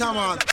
Original Jataman.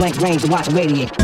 Blank range to watch radiate.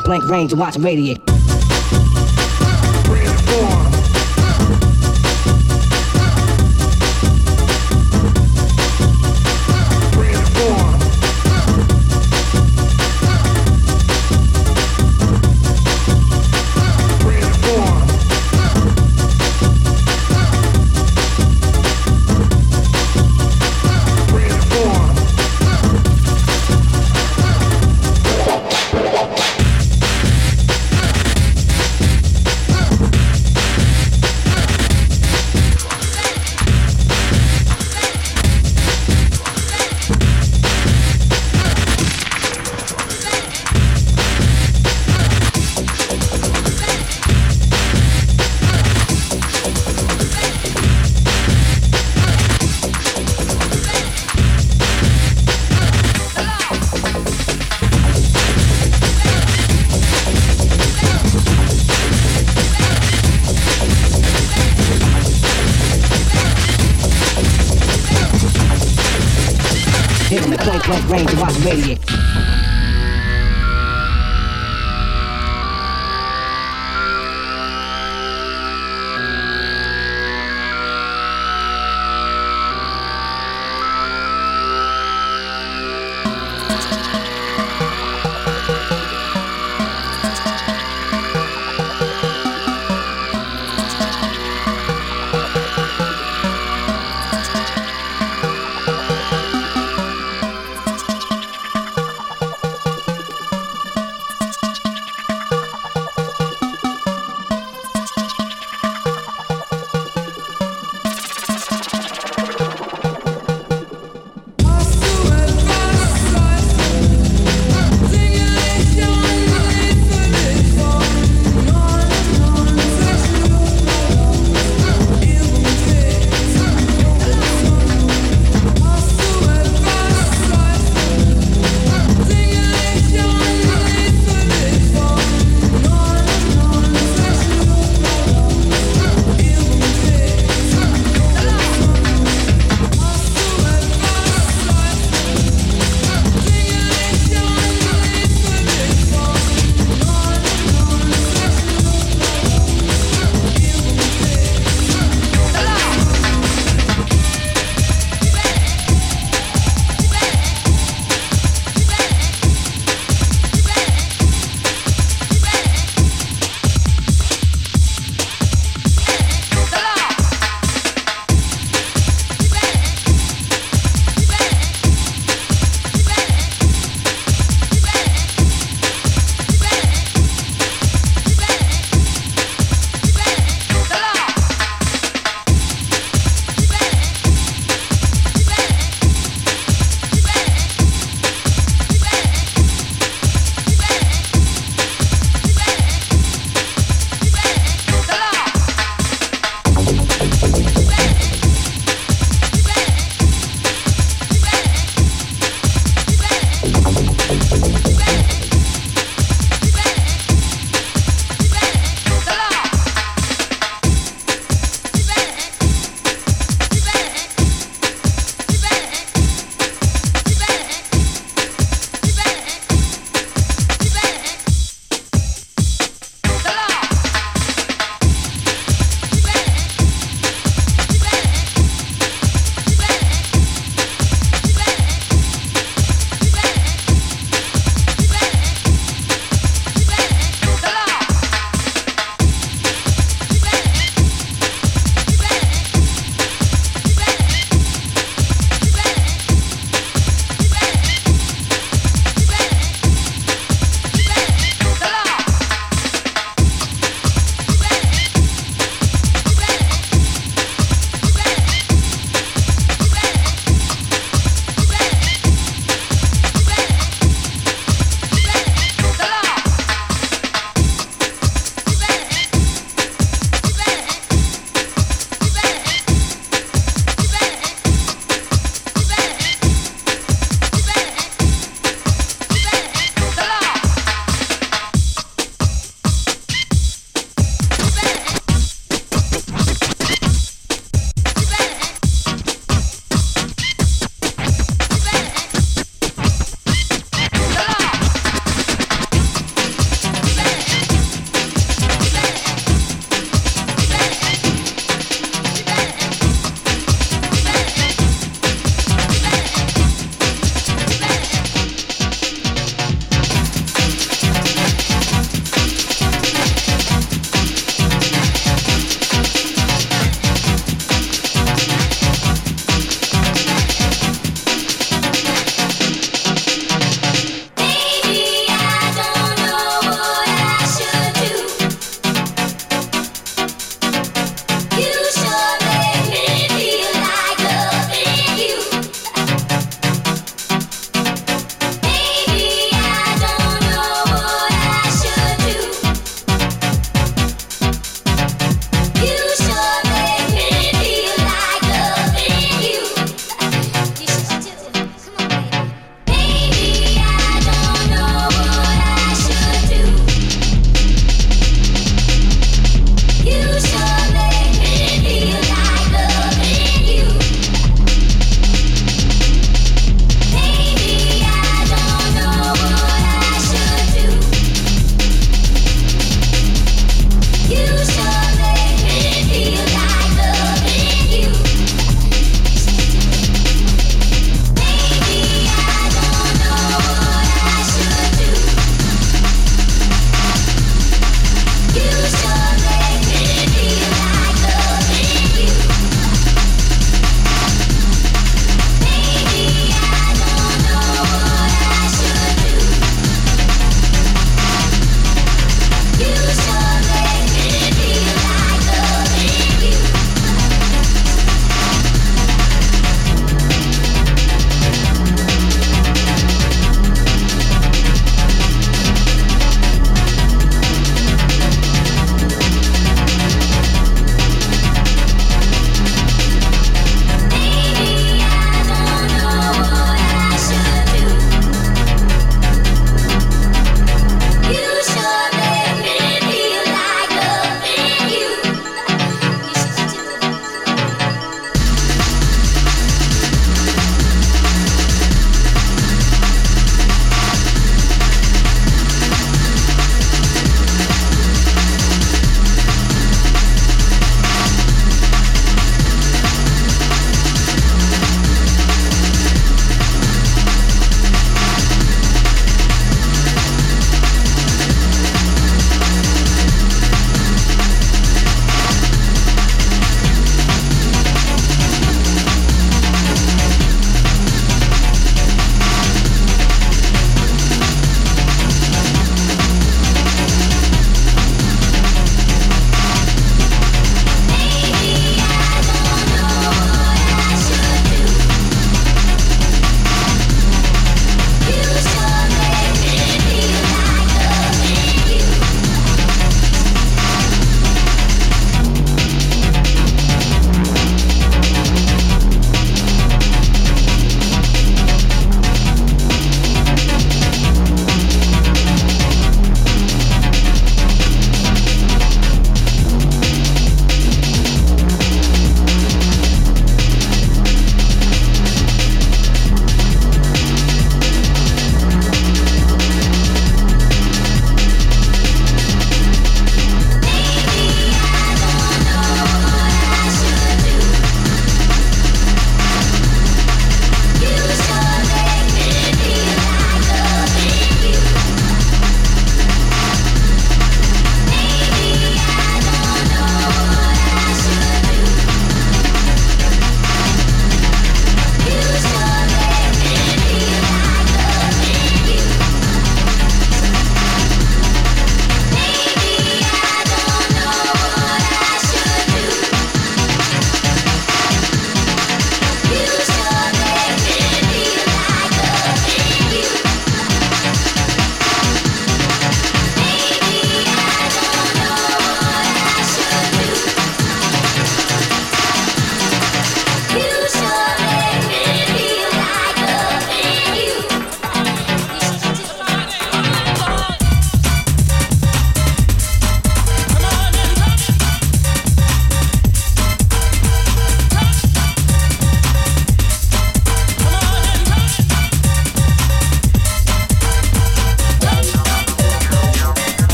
Point blank range to watch radiate. Range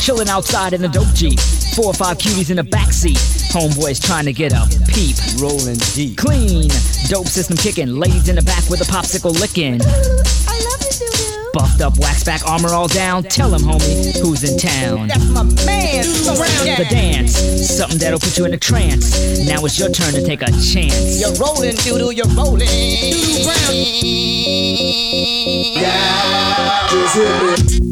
chilling outside in the dope Jeep. Four or five cuties in the backseat. Homeboys trying to get a peep. Rolling deep. Clean, dope system kicking. Ladies in the back with a popsicle licking. Buffed up, wax back, armor all down. Tell him, homie, who's in town. That's my man. The dance, something that'll put you in a trance. Now it's your turn to take a chance. You're rolling, doodle, you're rolling. You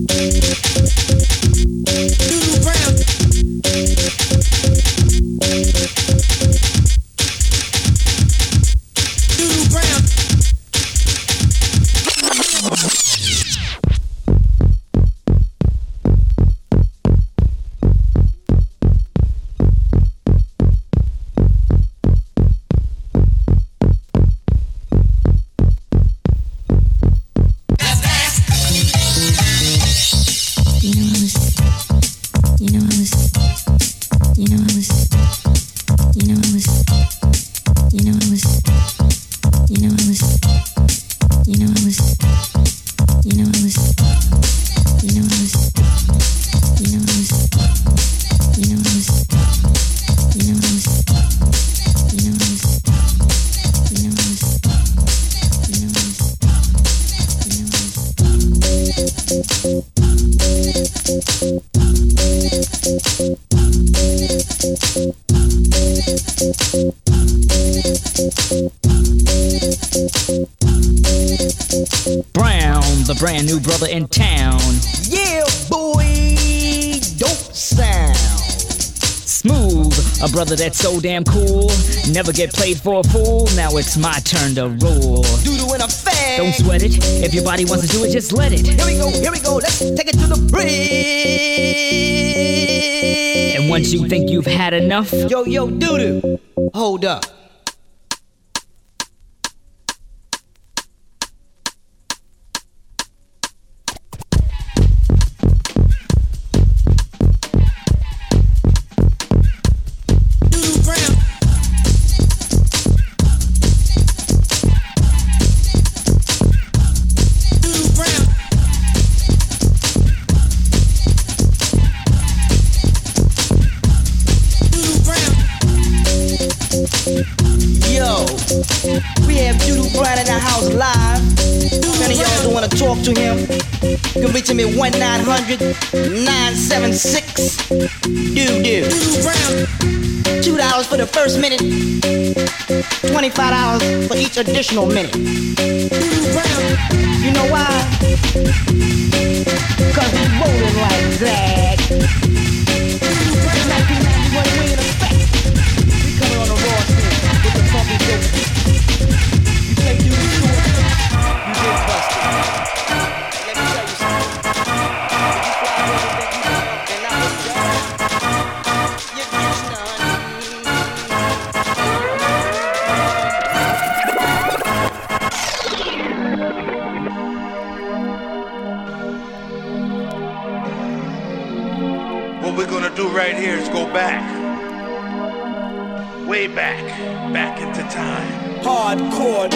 so damn cool. Never get played for a fool. Now it's my turn to rule. Doodle in a fag. Don't sweat it. If your body wants to do it, just let it. Here we go, here we go. Let's take it to the bridge. And once you think you've had enough, Yo, yo, doodoo. Hold up. Twenty-five hours for each additional minute. You know why? Cause we rolling like that. Right here is go back. Way back. Back into time. Hardcore.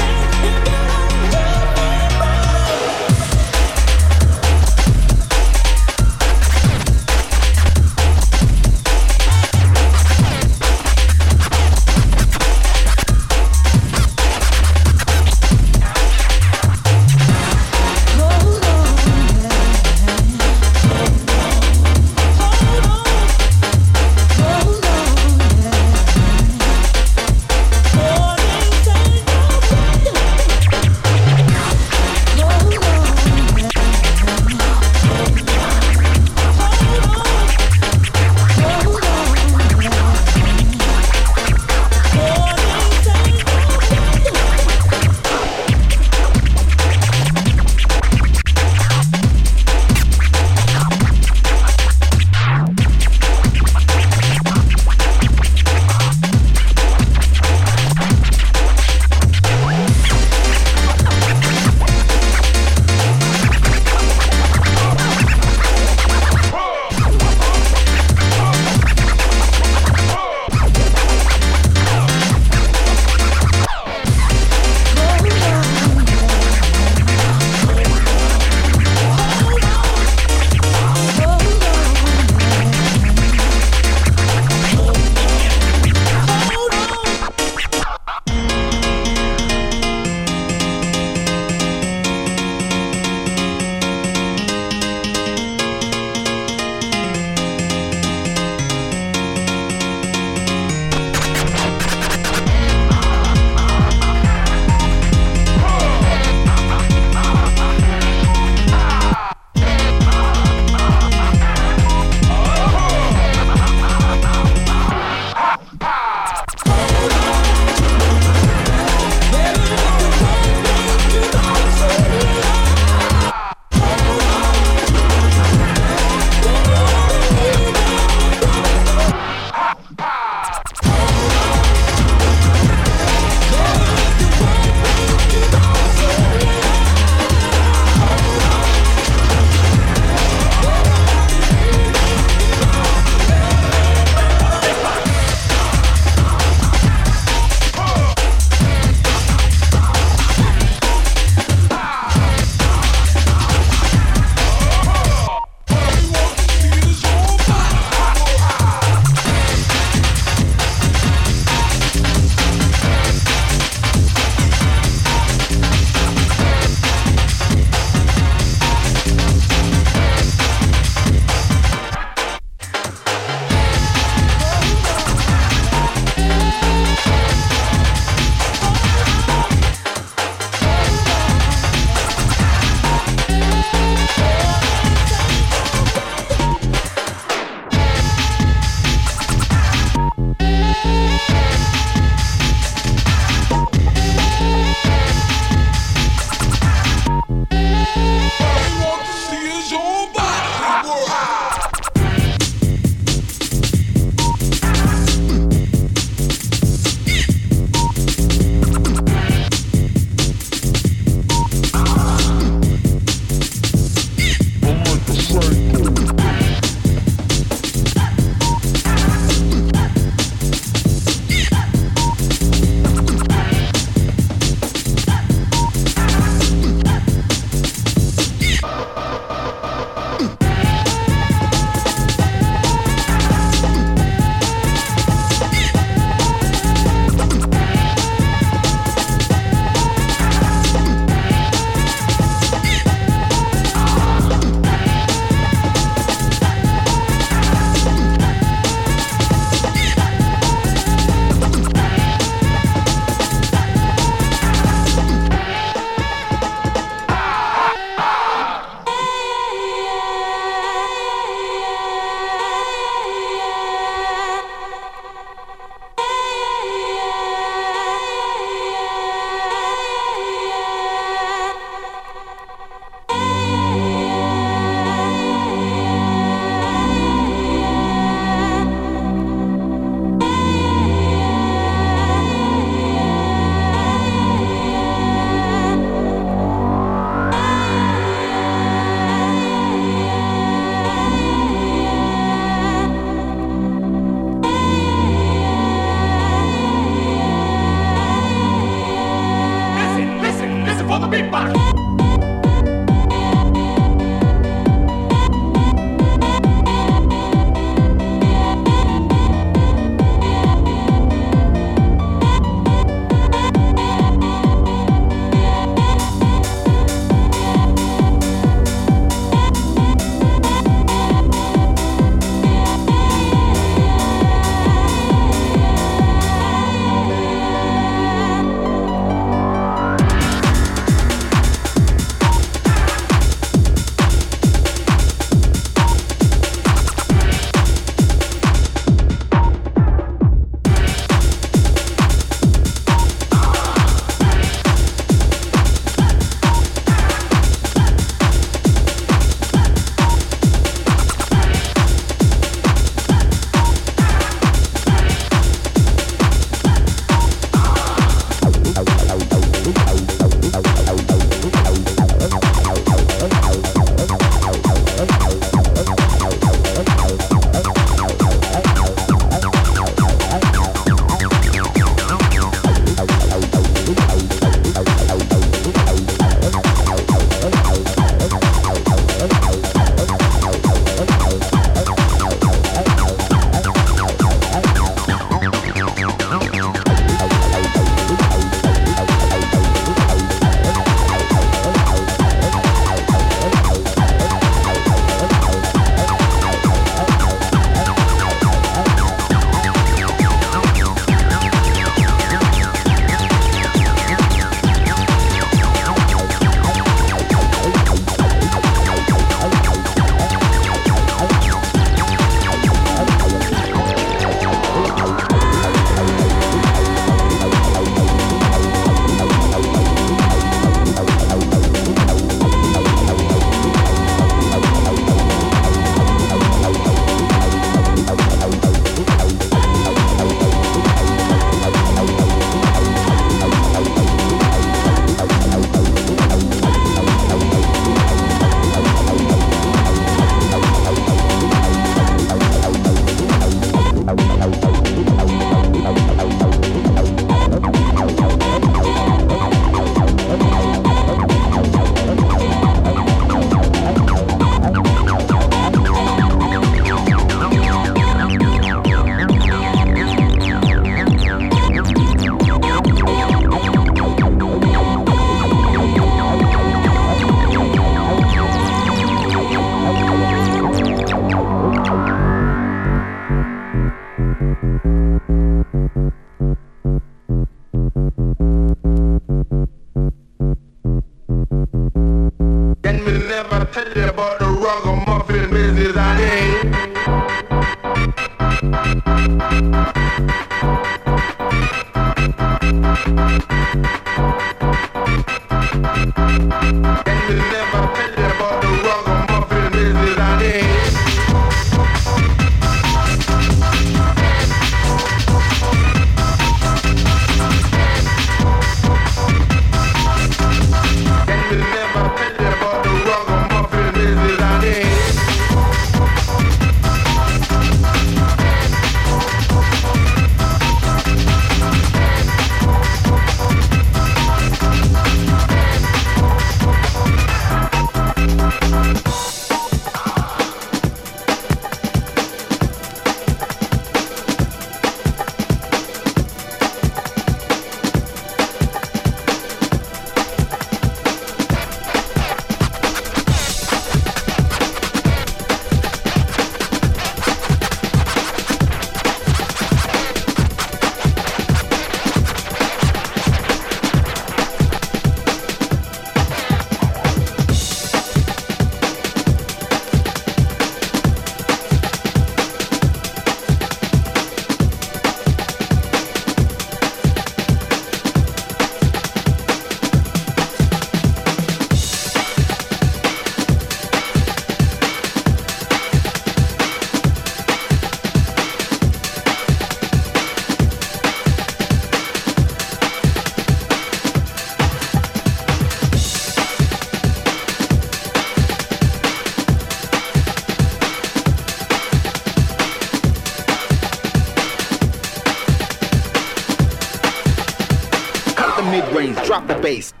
Drop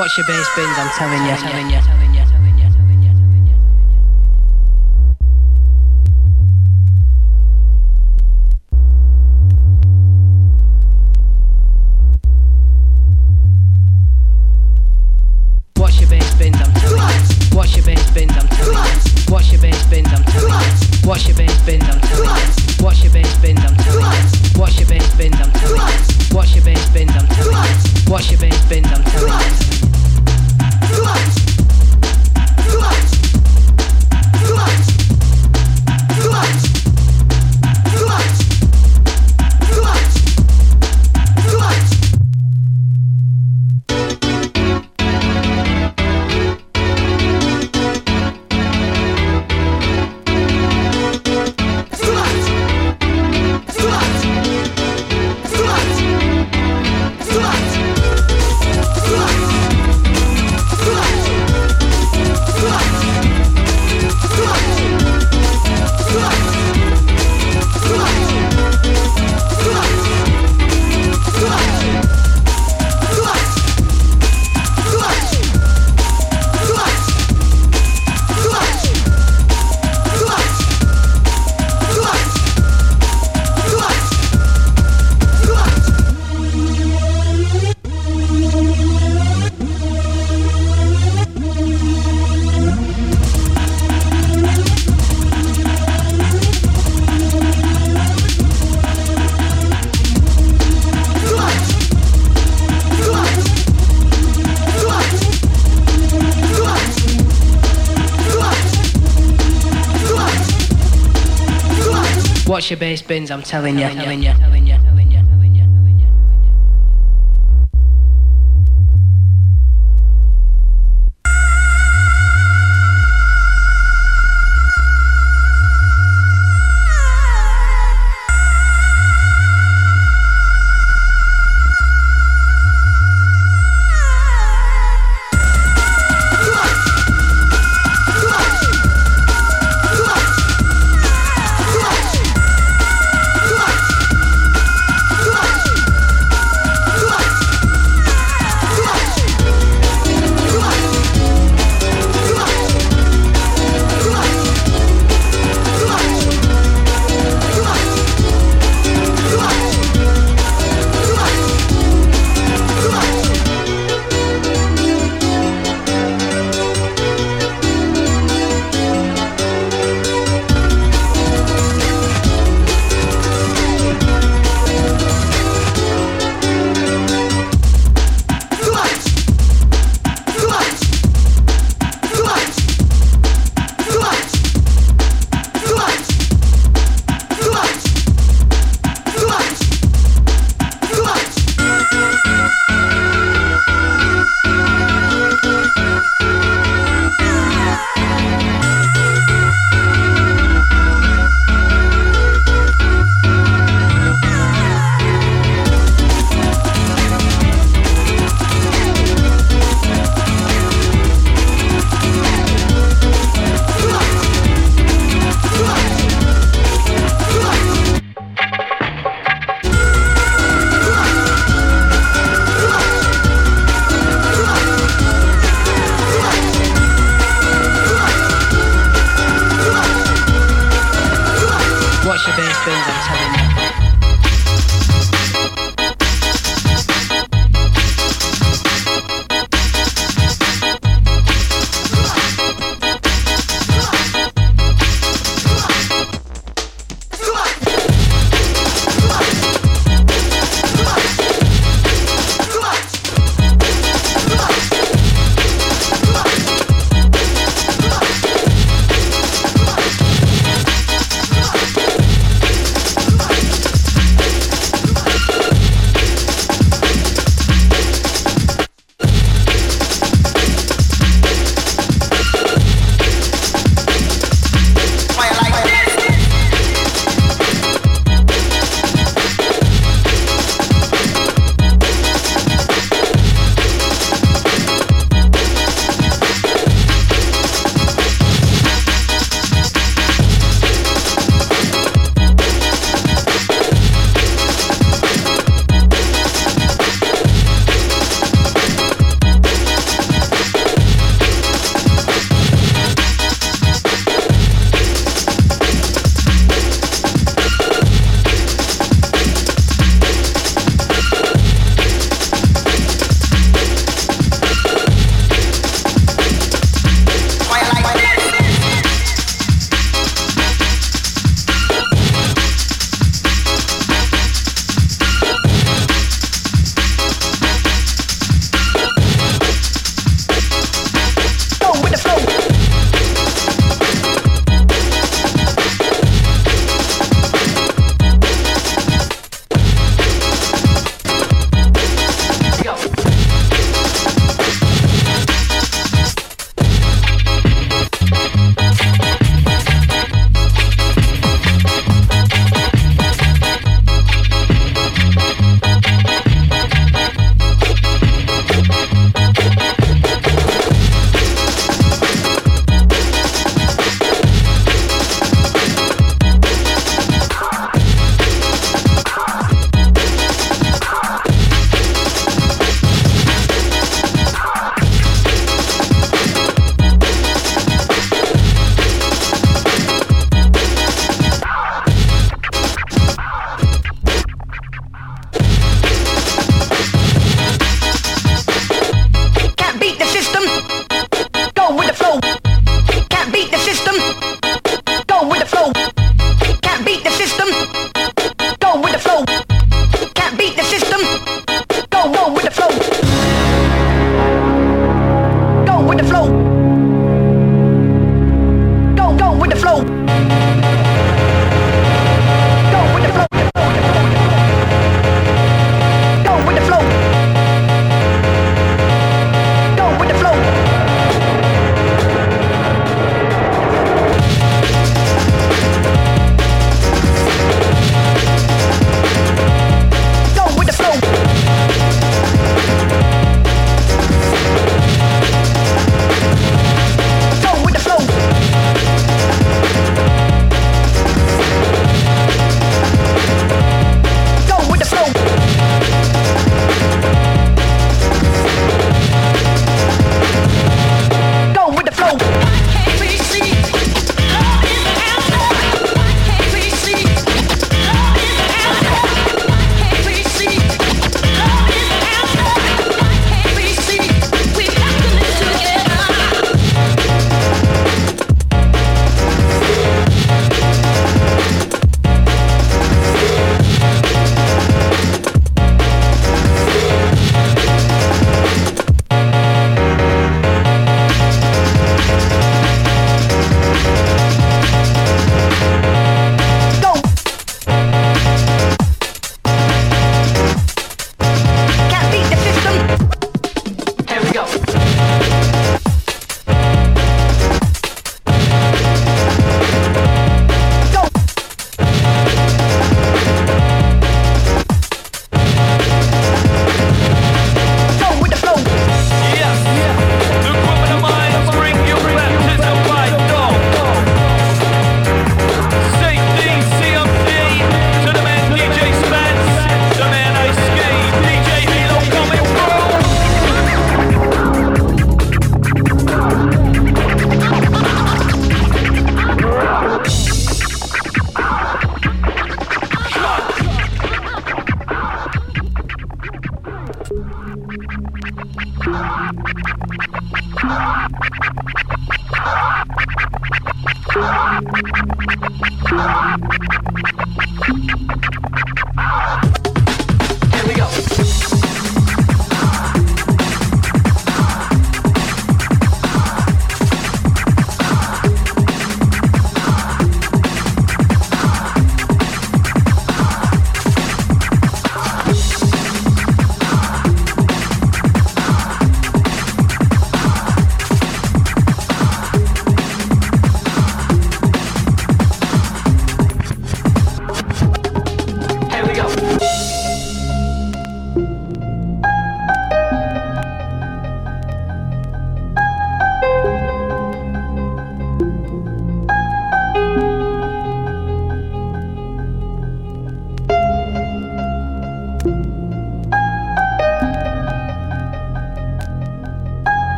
Watch your bass bins, I'm telling you, telling you, telling you. Watch your bass bins, I'm telling you. Watch your bass bins, I'm telling you. Watch your bass bins, I'm. Watch your bass. Watch your. Watch your. Watch your. Watch your your bass bins, I'm telling you, telling you, telling you,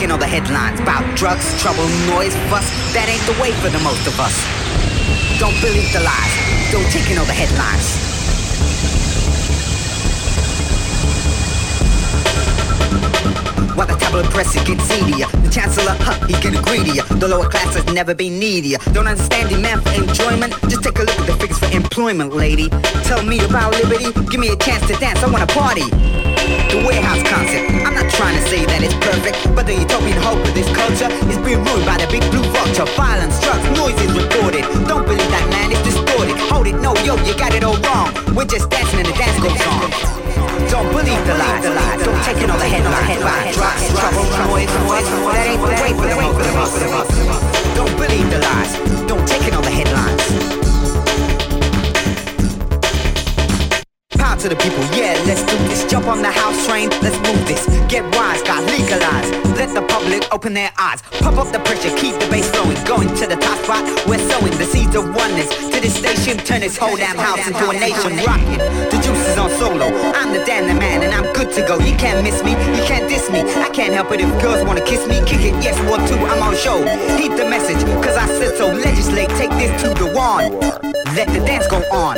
Don't all the headlines about drugs, trouble, noise, fuss. That ain't the way for the most of us. Don't believe the lies. Don't take in all the headlines. While the tabloid press it gets seedier The chancellor, huh, he getting greedier The lower class has never been needier Don't understand demand for enjoyment Just take a look at the figures for employment, lady Tell me about liberty Give me a chance to dance, I wanna party The warehouse concept I'm not trying to say that it's perfect But the utopian hope of this culture Is being ruined by the big blue vulture Violence, drugs, noise is reported Don't believe that man, it's distorted Hold it, no, yo, you got it all wrong We're just dancing and the dance goes on Don't believe the lies, the lies. Don't take in all the headlines, drugs, trouble, noise, noise. That ain't the way for the most of us. Don't believe the lies. Don't take in all the headlines. Power to the people, yeah, let's Jump on the house train, let's move this. Get wise, got legalized. Let the public open their eyes. Pump up the pressure, keep the bass flowing. Going to the top spot, we're sowing the seeds of oneness. To this station, turn this whole damn house into a nation. Rockin', the juice is on solo. I'm the damn the man, and I'm good to go. You can't miss me, you can't diss me. I can't help it if girls wanna kiss me. Kick it, yes, one, two, I'm on show. Heed the message, cause I said so. Legislate, take this to the wand. Let the dance go on.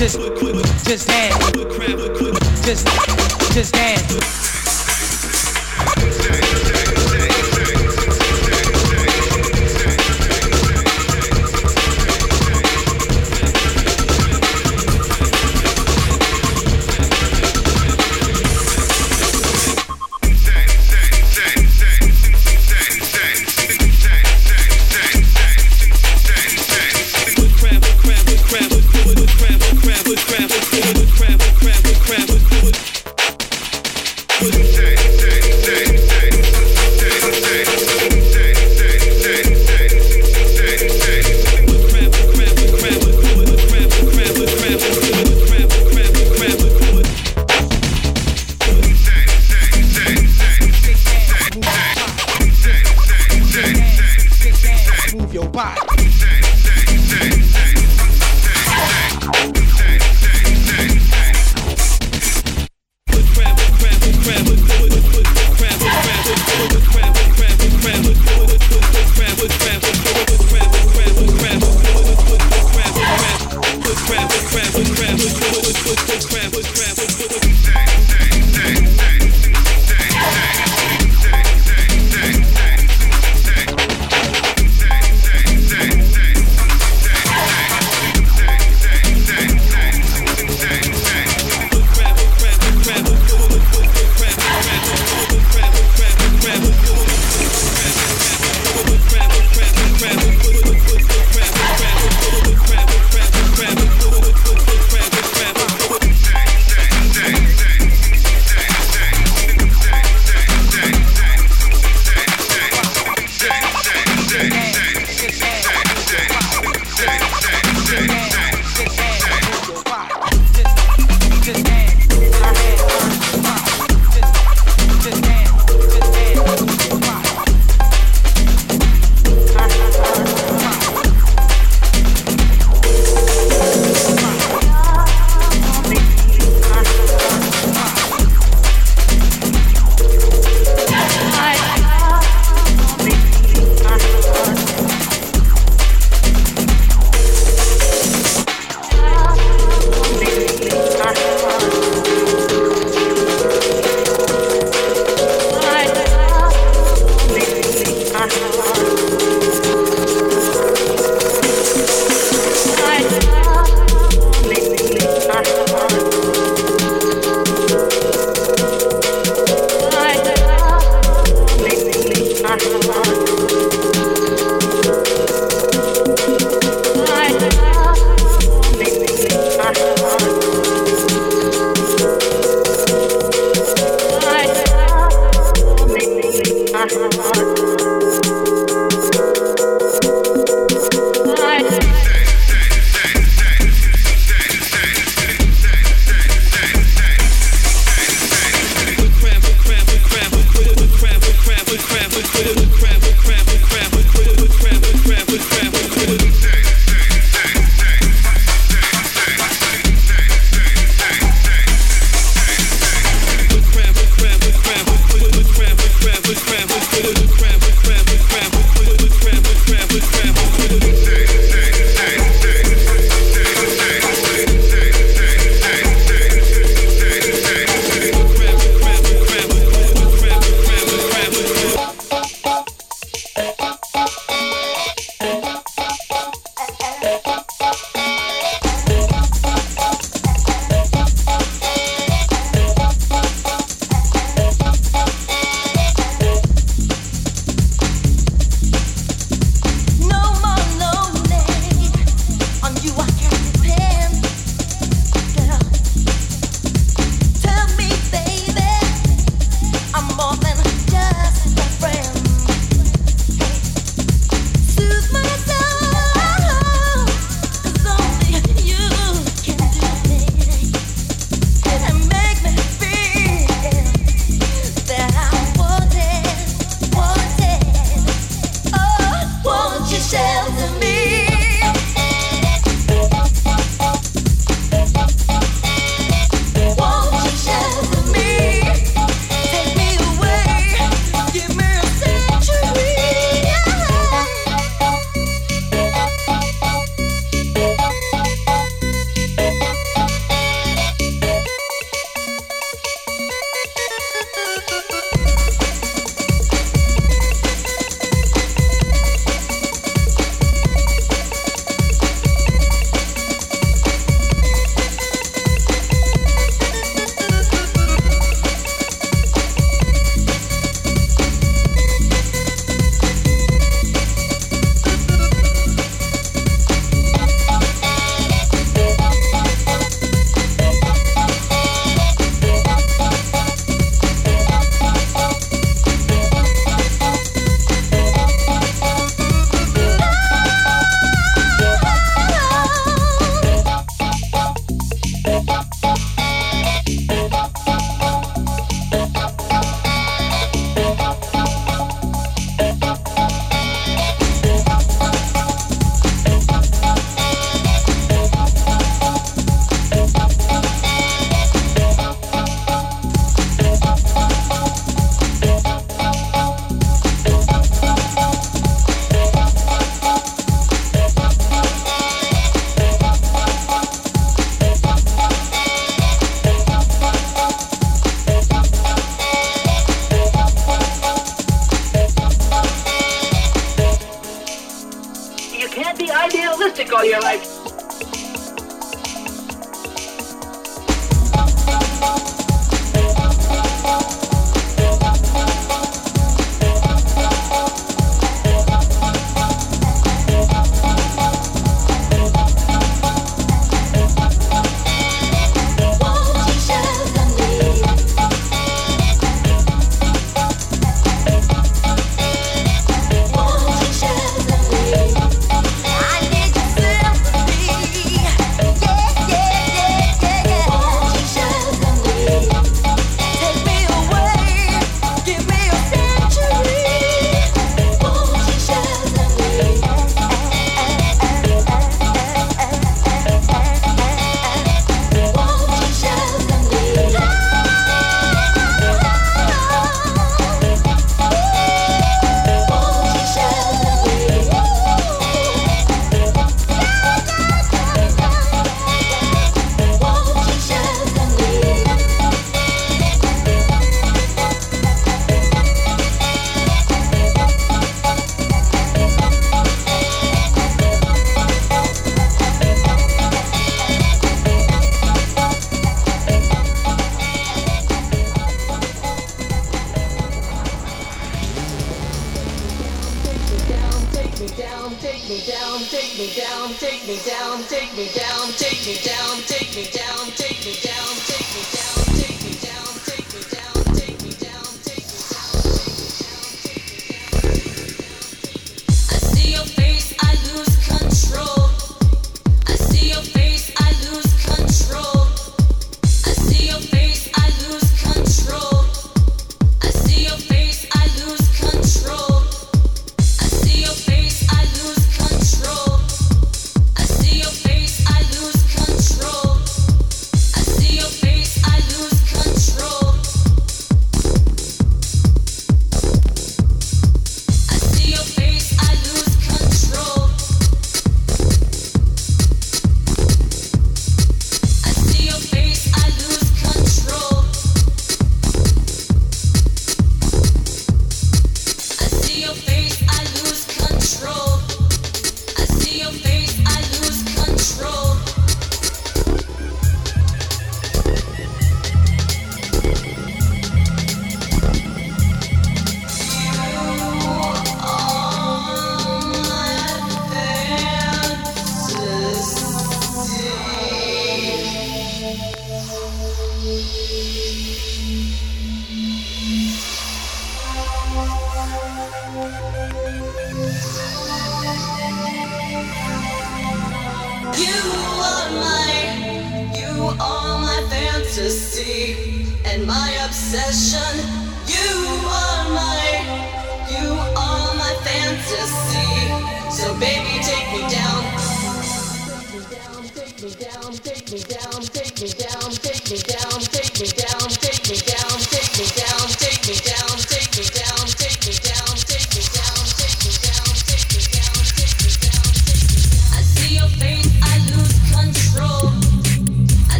Just, just dance. Just, just dance.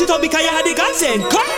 Shout it out because you had the consent. Come